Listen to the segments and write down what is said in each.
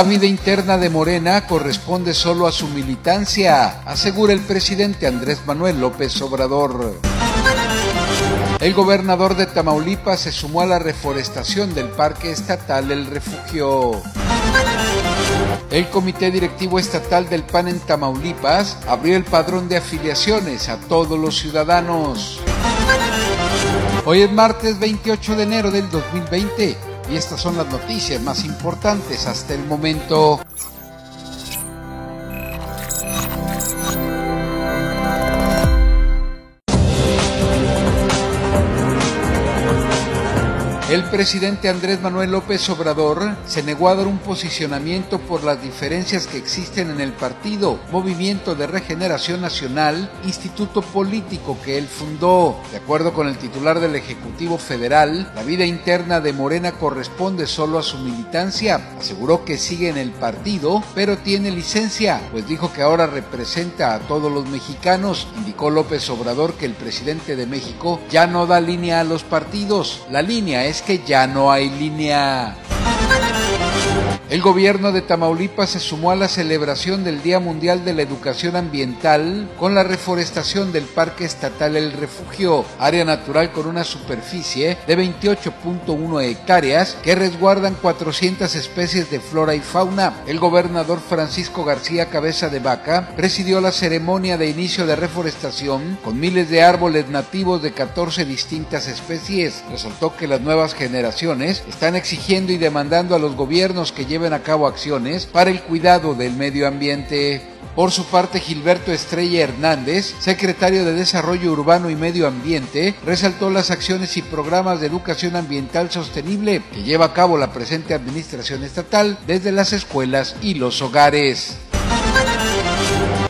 La vida interna de Morena corresponde solo a su militancia, asegura el presidente Andrés Manuel López Obrador. El gobernador de Tamaulipas se sumó a la reforestación del Parque Estatal El Refugio. El Comité Directivo Estatal del PAN en Tamaulipas abrió el padrón de afiliaciones a todos los ciudadanos. Hoy es martes 28 de enero del 2020 y estas son las noticias más importantes hasta el momento. El presidente Andrés Manuel López Obrador se negó a dar un posicionamiento por las diferencias que existen en el partido, Movimiento de Regeneración Nacional, instituto político que él fundó. De acuerdo con el titular del Ejecutivo Federal, la vida interna de Morena corresponde solo a su militancia. Aseguró que sigue en el partido, pero tiene licencia, pues dijo que ahora representa a todos los mexicanos. Indicó López Obrador que el presidente de México ya no da línea a los partidos. La línea es que ya no hay línea. El gobierno de Tamaulipas se sumó a la celebración del Día Mundial de la Educación Ambiental con la reforestación del Parque Estatal El Refugio, área natural con una superficie de 28.1 hectáreas que resguardan 400 especies de flora y fauna. El gobernador Francisco García Cabeza de Vaca presidió la ceremonia de inicio de reforestación con miles de árboles nativos de 14 distintas especies. Resaltó que las nuevas generaciones están exigiendo y demandando a los gobiernos que lleven lleven a cabo acciones para el cuidado del medio ambiente. Por su parte, Gilberto Estrella Hernández, secretario de Desarrollo Urbano y Medio Ambiente, resaltó las acciones y programas de educación ambiental sostenible que lleva a cabo la presente administración estatal desde las escuelas y los hogares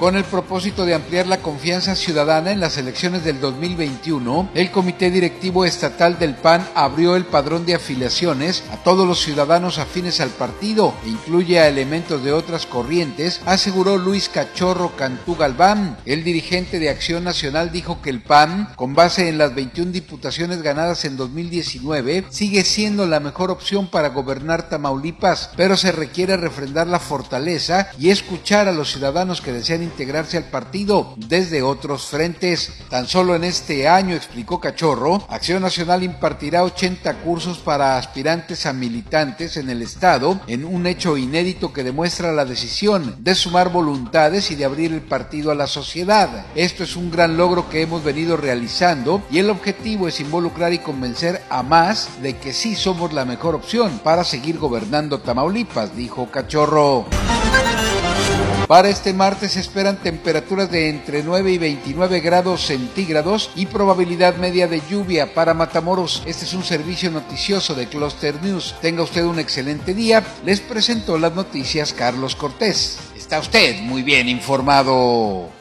con el propósito de ampliar la confianza ciudadana en las elecciones del 2021, el Comité Directivo Estatal del PAN abrió el padrón de afiliaciones a todos los ciudadanos afines al partido e incluye a elementos de otras corrientes, aseguró Luis Cachorro Cantú Galván. El dirigente de Acción Nacional dijo que el PAN, con base en las 21 diputaciones ganadas en 2019, sigue siendo la mejor opción para gobernar Tamaulipas, pero se requiere refrendar la fortaleza y escuchar a los ciudadanos que desean integrarse al partido desde otros frentes. Tan solo en este año, explicó Cachorro, Acción Nacional impartirá 80 cursos para aspirantes a militantes en el Estado, en un hecho inédito que demuestra la decisión de sumar voluntades y de abrir el partido a la sociedad. Esto es un gran logro que hemos venido realizando y el objetivo es involucrar y convencer a más de que sí somos la mejor opción para seguir gobernando Tamaulipas, dijo Cachorro. Para este martes se esperan temperaturas de entre 9 y 29 grados centígrados y probabilidad media de lluvia para Matamoros. Este es un servicio noticioso de Cluster News. Tenga usted un excelente día. Les presento las noticias Carlos Cortés. Está usted muy bien informado.